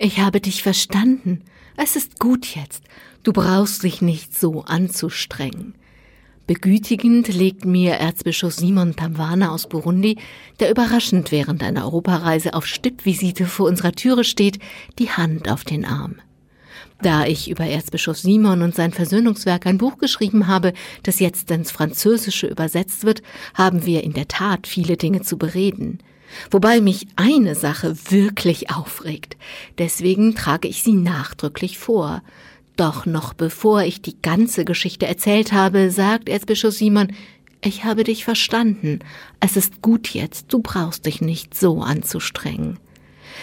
Ich habe dich verstanden. Es ist gut jetzt. Du brauchst dich nicht so anzustrengen. Begütigend legt mir Erzbischof Simon Tamwana aus Burundi, der überraschend während einer Europareise auf Stippvisite vor unserer Türe steht, die Hand auf den Arm. Da ich über Erzbischof Simon und sein Versöhnungswerk ein Buch geschrieben habe, das jetzt ins Französische übersetzt wird, haben wir in der Tat viele Dinge zu bereden. Wobei mich eine Sache wirklich aufregt. Deswegen trage ich sie nachdrücklich vor. Doch noch bevor ich die ganze Geschichte erzählt habe, sagt Erzbischof Simon, ich habe dich verstanden. Es ist gut jetzt, du brauchst dich nicht so anzustrengen.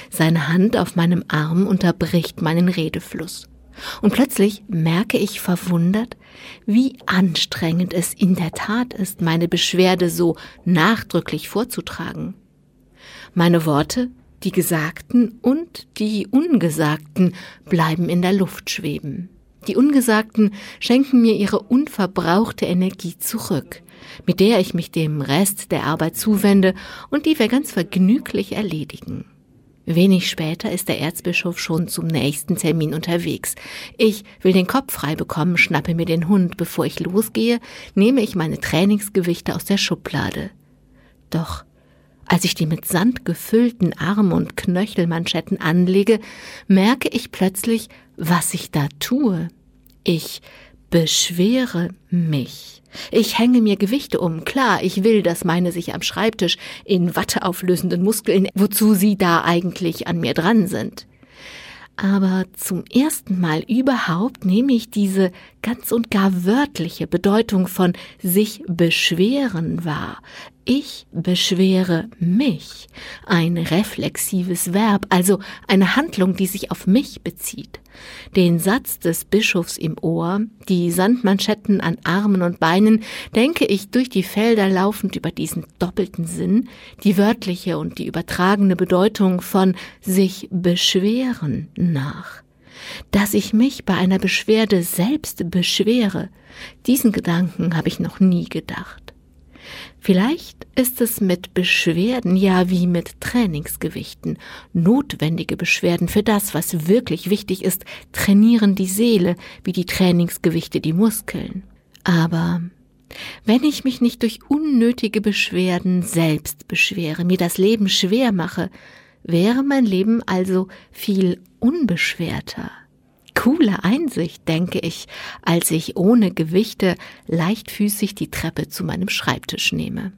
Seine Hand auf meinem Arm unterbricht meinen Redefluss. Und plötzlich merke ich verwundert, wie anstrengend es in der Tat ist, meine Beschwerde so nachdrücklich vorzutragen. Meine Worte die Gesagten und die Ungesagten bleiben in der Luft schweben. Die Ungesagten schenken mir ihre unverbrauchte Energie zurück, mit der ich mich dem Rest der Arbeit zuwende und die wir ganz vergnüglich erledigen. Wenig später ist der Erzbischof schon zum nächsten Termin unterwegs. Ich will den Kopf frei bekommen, schnappe mir den Hund. Bevor ich losgehe, nehme ich meine Trainingsgewichte aus der Schublade. Doch als ich die mit Sand gefüllten Arm- und Knöchelmanschetten anlege, merke ich plötzlich, was ich da tue. Ich beschwere mich. Ich hänge mir Gewichte um. Klar, ich will, dass meine sich am Schreibtisch in Watte auflösenden Muskeln, wozu sie da eigentlich an mir dran sind. Aber zum ersten Mal überhaupt nehme ich diese ganz und gar wörtliche Bedeutung von sich beschweren wahr. Ich beschwere mich. Ein reflexives Verb, also eine Handlung, die sich auf mich bezieht. Den Satz des Bischofs im Ohr, die Sandmanschetten an Armen und Beinen, denke ich durch die Felder laufend über diesen doppelten Sinn, die wörtliche und die übertragene Bedeutung von sich beschweren nach dass ich mich bei einer Beschwerde selbst beschwere, diesen Gedanken habe ich noch nie gedacht. Vielleicht ist es mit Beschwerden ja wie mit Trainingsgewichten. Notwendige Beschwerden für das, was wirklich wichtig ist, trainieren die Seele wie die Trainingsgewichte die Muskeln. Aber wenn ich mich nicht durch unnötige Beschwerden selbst beschwere, mir das Leben schwer mache, wäre mein Leben also viel unbeschwerter coole Einsicht, denke ich, als ich ohne Gewichte leichtfüßig die Treppe zu meinem Schreibtisch nehme.